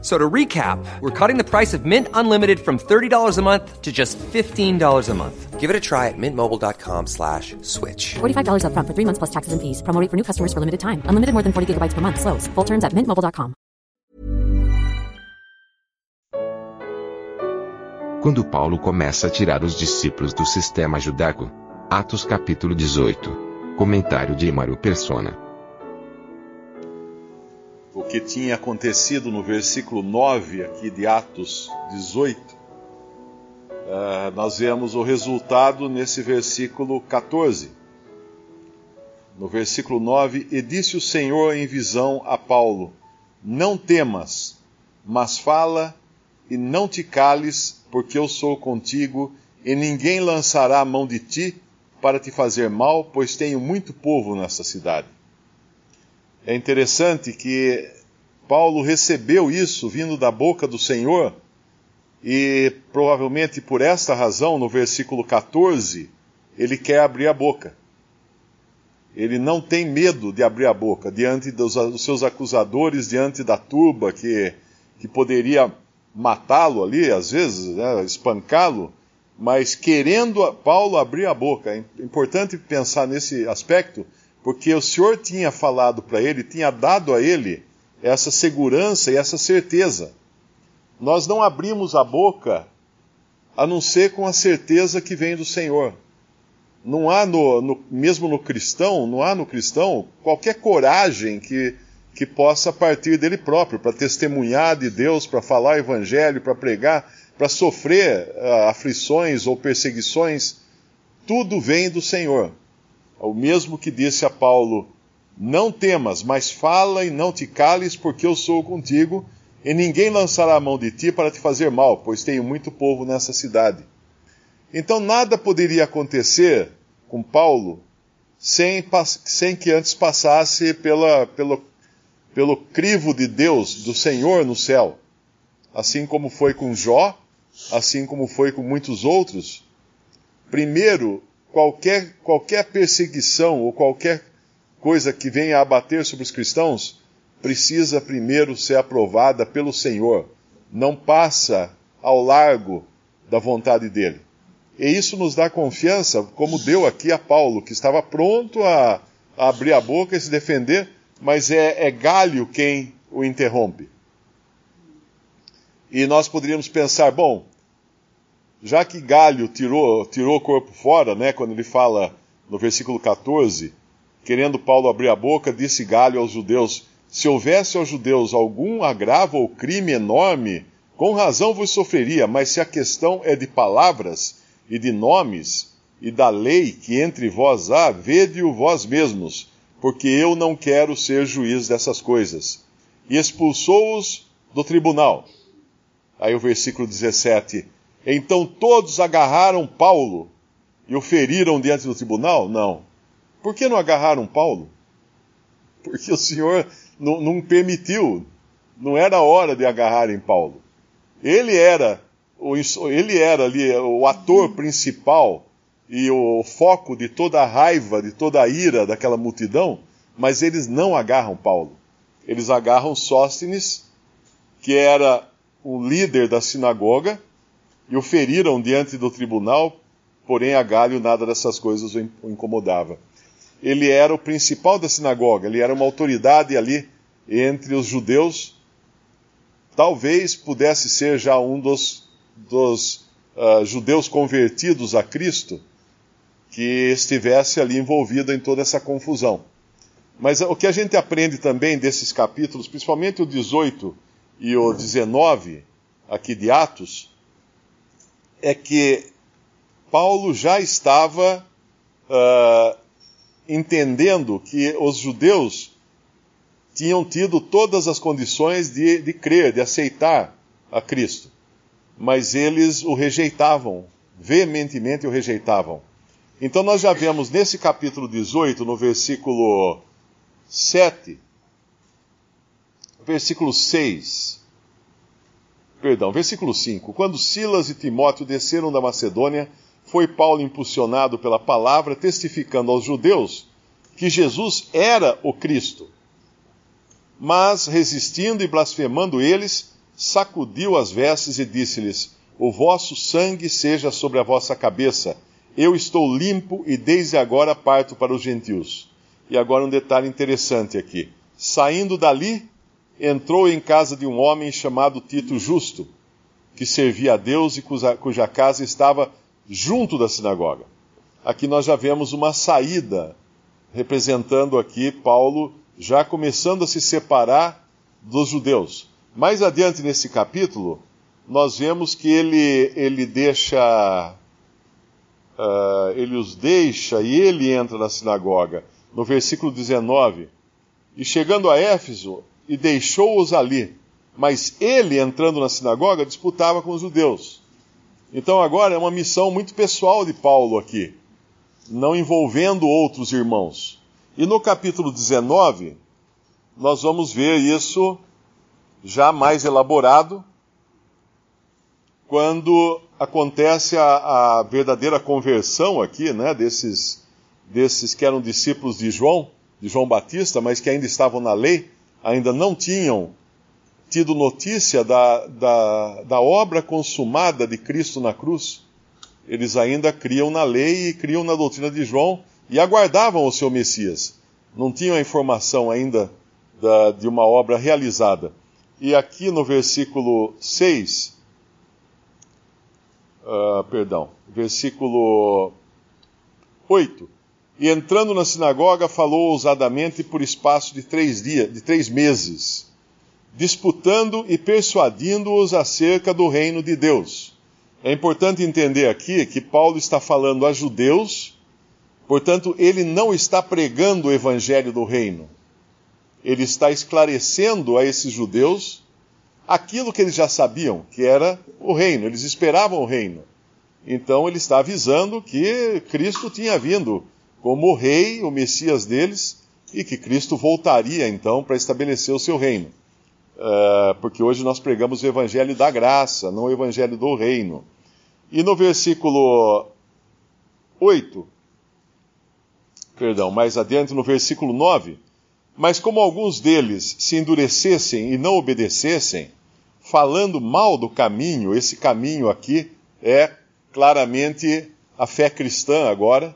So to recap, we're cutting the price of Mint Unlimited from $30 a month to just $15 a month. Give it a try at mintmobile.com slash switch. $45 upfront for three months plus taxes and fees. Promo rate for new customers for limited time. Unlimited more than 40 gigabytes per month. Slows. Full terms at mintmobile.com. Quando Paulo começa a tirar os discípulos do sistema judaico. Atos capítulo 18. Comentário de Emaro Persona. O que tinha acontecido no versículo 9 aqui de Atos 18, uh, nós vemos o resultado nesse versículo 14. No versículo 9, e disse o Senhor em visão a Paulo: Não temas, mas fala e não te cales, porque eu sou contigo, e ninguém lançará a mão de ti para te fazer mal, pois tenho muito povo nessa cidade. É interessante que Paulo recebeu isso vindo da boca do Senhor, e provavelmente por esta razão, no versículo 14, ele quer abrir a boca. Ele não tem medo de abrir a boca diante dos, dos seus acusadores, diante da turba que, que poderia matá-lo ali, às vezes, né, espancá-lo, mas querendo Paulo abrir a boca. É importante pensar nesse aspecto, porque o Senhor tinha falado para ele, tinha dado a ele essa segurança e essa certeza. Nós não abrimos a boca a não ser com a certeza que vem do Senhor. Não há no, no, mesmo no cristão, não há no cristão qualquer coragem que, que possa partir dele próprio para testemunhar de Deus, para falar o evangelho, para pregar, para sofrer uh, aflições ou perseguições. Tudo vem do Senhor. O mesmo que disse a Paulo não temas, mas fala e não te cales, porque eu sou contigo, e ninguém lançará a mão de ti para te fazer mal, pois tenho muito povo nessa cidade. Então nada poderia acontecer com Paulo sem, sem que antes passasse pela, pelo, pelo crivo de Deus, do Senhor no céu. Assim como foi com Jó, assim como foi com muitos outros. Primeiro, qualquer, qualquer perseguição ou qualquer coisa que venha a abater sobre os cristãos precisa primeiro ser aprovada pelo Senhor. Não passa ao largo da vontade dele. E isso nos dá confiança, como deu aqui a Paulo, que estava pronto a, a abrir a boca e se defender, mas é, é Galho quem o interrompe. E nós poderíamos pensar, bom, já que Galho tirou, tirou o corpo fora, né, quando ele fala no versículo 14, Querendo Paulo abrir a boca, disse Galho aos judeus: Se houvesse aos judeus algum agravo ou crime enorme, com razão vos sofreria, mas se a questão é de palavras e de nomes e da lei que entre vós há, vede-o vós mesmos, porque eu não quero ser juiz dessas coisas. E expulsou-os do tribunal. Aí o versículo 17. Então todos agarraram Paulo e o feriram diante do tribunal? Não. Por que não agarraram Paulo? Porque o Senhor não, não permitiu, não era hora de agarrarem Paulo. Ele era, o, ele era ali o ator principal e o foco de toda a raiva, de toda a ira daquela multidão, mas eles não agarram Paulo. Eles agarram Sóstenes, que era o líder da sinagoga, e o feriram diante do tribunal, porém a Galho nada dessas coisas o incomodava ele era o principal da sinagoga, ele era uma autoridade ali entre os judeus. Talvez pudesse ser já um dos, dos uh, judeus convertidos a Cristo que estivesse ali envolvido em toda essa confusão. Mas o que a gente aprende também desses capítulos, principalmente o 18 e o 19 aqui de Atos, é que Paulo já estava uh, entendendo que os judeus tinham tido todas as condições de, de crer, de aceitar a Cristo, mas eles o rejeitavam, veementemente o rejeitavam. Então nós já vemos nesse capítulo 18, no versículo 7, versículo 6. Perdão, versículo 5. Quando Silas e Timóteo desceram da Macedônia, foi Paulo impulsionado pela palavra, testificando aos judeus que Jesus era o Cristo. Mas, resistindo e blasfemando eles, sacudiu as vestes e disse-lhes: O vosso sangue seja sobre a vossa cabeça. Eu estou limpo e desde agora parto para os gentios. E agora um detalhe interessante aqui. Saindo dali, entrou em casa de um homem chamado Tito Justo, que servia a Deus e cuja, cuja casa estava junto da sinagoga. Aqui nós já vemos uma saída, representando aqui Paulo já começando a se separar dos judeus. Mais adiante nesse capítulo, nós vemos que ele, ele deixa. Uh, ele os deixa e ele entra na sinagoga. No versículo 19. E chegando a Éfeso, e deixou-os ali. Mas ele, entrando na sinagoga, disputava com os judeus. Então agora é uma missão muito pessoal de Paulo aqui, não envolvendo outros irmãos. E no capítulo 19, nós vamos ver isso já mais elaborado, quando acontece a, a, verdadeira conversão aqui, né, desses, desses que eram discípulos de João, de João Batista, mas que ainda estavam na lei, ainda não tinham tido notícia da, da, da obra consumada de Cristo na cruz. Eles ainda criam na lei e criam na doutrina de João e aguardavam o seu Messias. Não tinham a informação ainda da, de uma obra realizada. E aqui no versículo 6, uh, ah, perdão, versículo 8. E entrando na sinagoga, falou ousadamente por espaço de três dias, de três meses, disputando e persuadindo-os acerca do reino de Deus. É importante entender aqui que Paulo está falando a judeus, portanto, ele não está pregando o evangelho do reino ele está esclarecendo a esses judeus aquilo que eles já sabiam, que era o reino, eles esperavam o reino. Então ele está avisando que Cristo tinha vindo como o rei, o Messias deles, e que Cristo voltaria então para estabelecer o seu reino. Uh, porque hoje nós pregamos o evangelho da graça, não o evangelho do reino. E no versículo 8, perdão, mais adiante no versículo 9, mas como alguns deles se endurecessem e não obedecessem, falando mal do caminho, esse caminho aqui é claramente a fé cristã agora,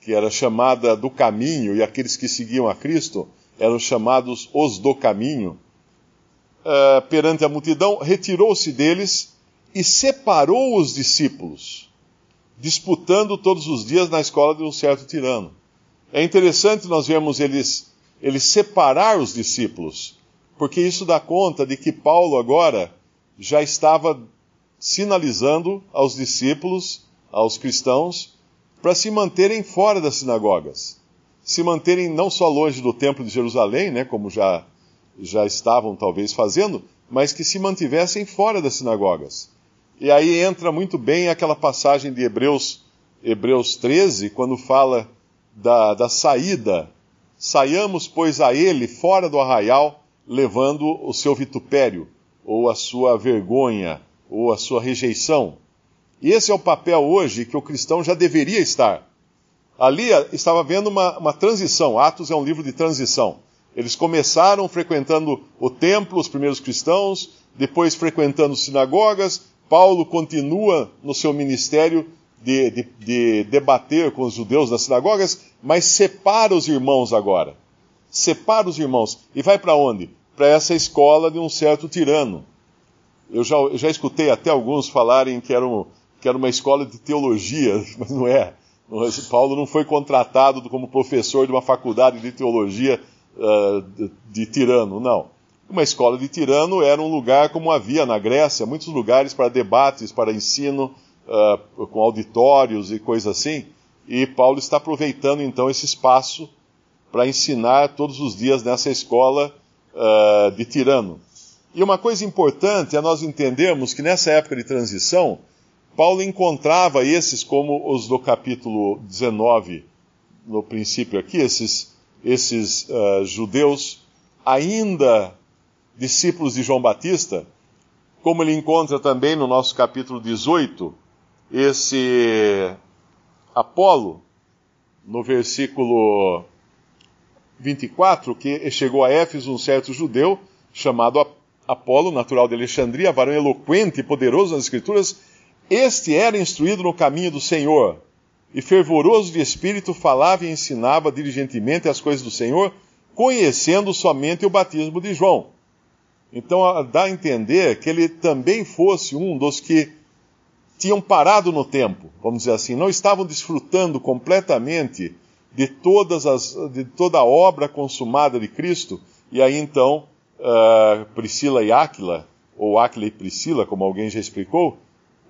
que era chamada do caminho, e aqueles que seguiam a Cristo eram chamados os do caminho. Uh, perante a multidão, retirou-se deles e separou os discípulos, disputando todos os dias na escola de um certo tirano. É interessante nós vermos eles ele separar os discípulos, porque isso dá conta de que Paulo agora já estava sinalizando aos discípulos, aos cristãos, para se manterem fora das sinagogas, se manterem não só longe do templo de Jerusalém, né, como já já estavam talvez fazendo, mas que se mantivessem fora das sinagogas. E aí entra muito bem aquela passagem de Hebreus, Hebreus 13, quando fala da, da saída Saiamos, pois, a ele fora do arraial, levando o seu vitupério, ou a sua vergonha, ou a sua rejeição. Esse é o papel hoje que o cristão já deveria estar. Ali eh, estava havendo uma, uma transição. Atos é um livro de transição. Eles começaram frequentando o templo, os primeiros cristãos, depois frequentando sinagogas. Paulo continua no seu ministério de, de, de debater com os judeus das sinagogas, mas separa os irmãos agora. Separa os irmãos. E vai para onde? Para essa escola de um certo tirano. Eu já, eu já escutei até alguns falarem que era, um, que era uma escola de teologia, mas não é. Paulo não foi contratado como professor de uma faculdade de teologia uh, de, tirano, não. Uma escola de tirano era um lugar como havia na Grécia, muitos lugares para debates, para ensino, uh, com auditórios e coisas assim. E Paulo está aproveitando então esse espaço para ensinar todos os dias nessa escola uh, de Tirano. E uma coisa importante é nós entendermos que nessa época de transição, Paulo encontrava esses, como os do capítulo 19, no princípio aqui, esses, esses uh, judeus ainda discípulos de João Batista, como ele encontra também no nosso capítulo 18, esse Apolo, no versículo 24, que chegou a Éfeso um certo judeu chamado Apolo, natural de Alexandria, varão eloquente e poderoso nas Escrituras, este era instruído no caminho do Senhor, e fervoroso de espírito falava e ensinava diligentemente as coisas do Senhor, conhecendo somente o batismo de João. Então dá a entender que ele também fosse um dos que tinham parado no tempo, vamos dizer assim, não estavam desfrutando completamente de, todas as, de toda a obra consumada de Cristo, e aí então uh, Priscila e Áquila, ou Áquila e Priscila, como alguém já explicou,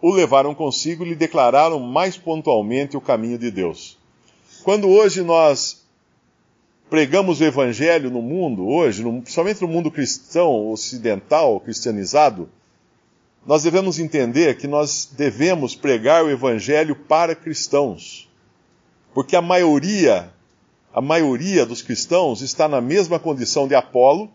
o levaram consigo e lhe declararam mais pontualmente o caminho de Deus. Quando hoje nós pregamos o evangelho no mundo, hoje, no, principalmente no mundo cristão, ocidental, cristianizado, nós devemos entender que nós devemos pregar o evangelho para cristãos. Porque a maioria, a maioria dos cristãos está na mesma condição de Apolo,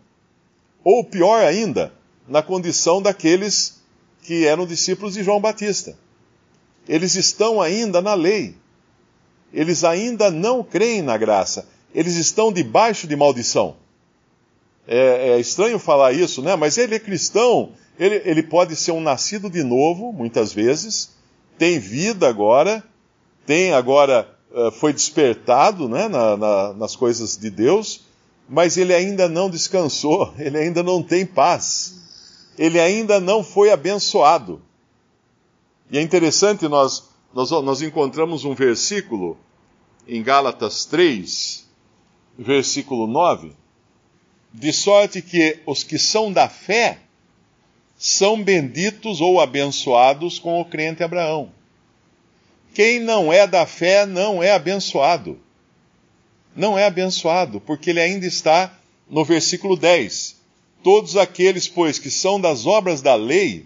ou pior ainda, na condição daqueles que eram discípulos de João Batista. Eles estão ainda na lei. Eles ainda não creem na graça. Eles estão debaixo de maldição. É, é estranho falar isso, né? Mas ele é cristão. Ele, ele pode ser um nascido de novo, muitas vezes. Tem vida agora. Tem agora, uh, foi despertado né, na, na, nas coisas de Deus. Mas ele ainda não descansou. Ele ainda não tem paz ele ainda não foi abençoado. E é interessante, nós, nós, nós encontramos um versículo em Gálatas 3, versículo 9, de sorte que os que são da fé são benditos ou abençoados com o crente Abraão. Quem não é da fé não é abençoado. Não é abençoado, porque ele ainda está no versículo 10. Todos aqueles, pois, que são das obras da lei,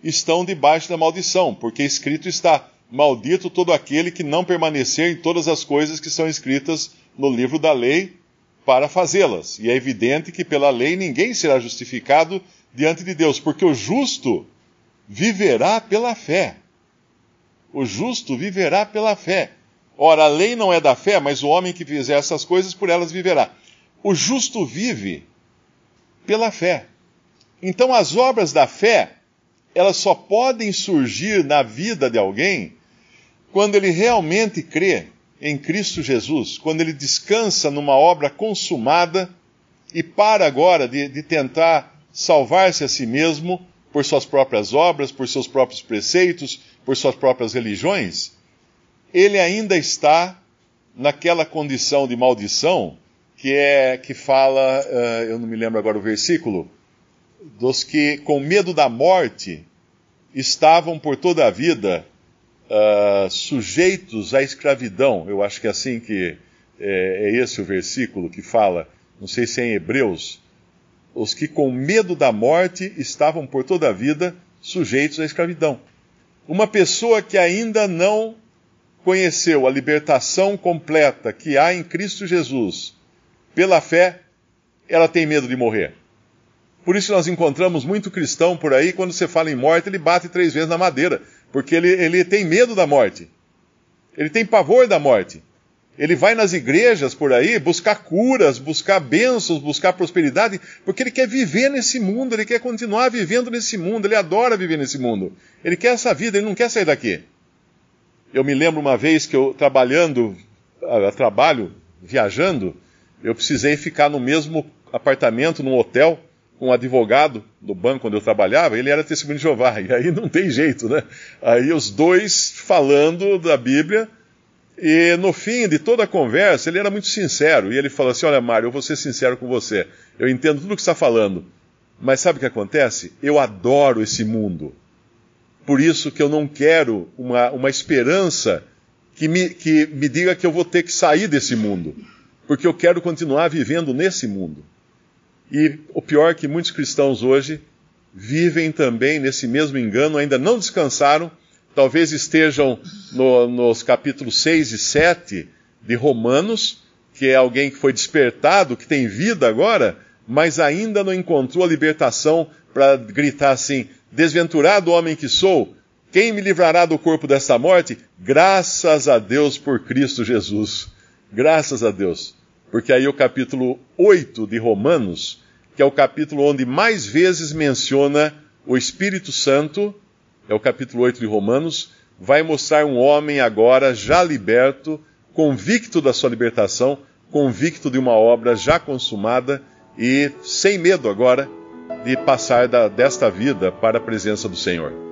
estão debaixo da maldição, porque escrito está: Maldito todo aquele que não permanecer em todas as coisas que são escritas no livro da lei para fazê-las. E é evidente que pela lei ninguém será justificado diante de Deus, porque o justo viverá pela fé. O justo viverá pela fé. Ora, a lei não é da fé, mas o homem que fizer essas coisas por elas viverá. O justo vive pela fé. Então, as obras da fé, elas só podem surgir na vida de alguém quando ele realmente crê em Cristo Jesus, quando ele descansa numa obra consumada e para agora de, de tentar salvar-se a si mesmo por suas próprias obras, por seus próprios preceitos, por suas próprias religiões, ele ainda está naquela condição de maldição que é que fala, uh, eu não me lembro agora o versículo, dos que com medo da morte estavam por toda a vida uh, sujeitos à escravidão. Eu acho que é assim que é, é esse o versículo que fala, não sei se é em Hebreus, os que com medo da morte estavam por toda a vida sujeitos à escravidão. Uma pessoa que ainda não conheceu a libertação completa que há em Cristo Jesus, pela fé, ela tem medo de morrer. Por isso nós encontramos muito cristão por aí, quando você fala em morte, ele bate três vezes na madeira, porque ele, ele tem medo da morte. Ele tem pavor da morte. Ele vai nas igrejas por aí buscar curas, buscar bênçãos, buscar prosperidade, porque ele quer viver nesse mundo, ele quer continuar vivendo nesse mundo, ele adora viver nesse mundo. Ele quer essa vida, ele não quer sair daqui. Eu me lembro uma vez que eu, trabalhando, a, trabalho, viajando, eu precisei ficar no mesmo apartamento, num hotel, com um advogado do banco onde eu trabalhava, ele era testemunho de Jeová, e aí não tem jeito, né? Aí os dois falando da Bíblia, e no fim de toda a conversa, ele era muito sincero, e ele falou assim: Olha, Mário, eu vou ser sincero com você, eu entendo tudo o que você está falando, mas sabe o que acontece? Eu adoro esse mundo. Por isso que eu não quero uma, uma esperança que me, que me diga que eu vou ter que sair desse mundo porque eu quero continuar vivendo nesse mundo. E o pior é que muitos cristãos hoje vivem também nesse mesmo engano, ainda não descansaram, talvez estejam no, nos capítulos 6 e 7 de Romanos, que é alguém que foi despertado, que tem vida agora, mas ainda não encontrou a libertação para gritar assim: Desventurado homem que sou, quem me livrará do corpo desta morte? Graças a Deus por Cristo Jesus. Graças a Deus. Porque aí o capítulo 8 de Romanos, que é o capítulo onde mais vezes menciona o Espírito Santo, é o capítulo 8 de Romanos, vai mostrar um homem agora já liberto, convicto da sua libertação, convicto de uma obra já consumada e sem medo agora de passar da, desta vida para a presença do Senhor.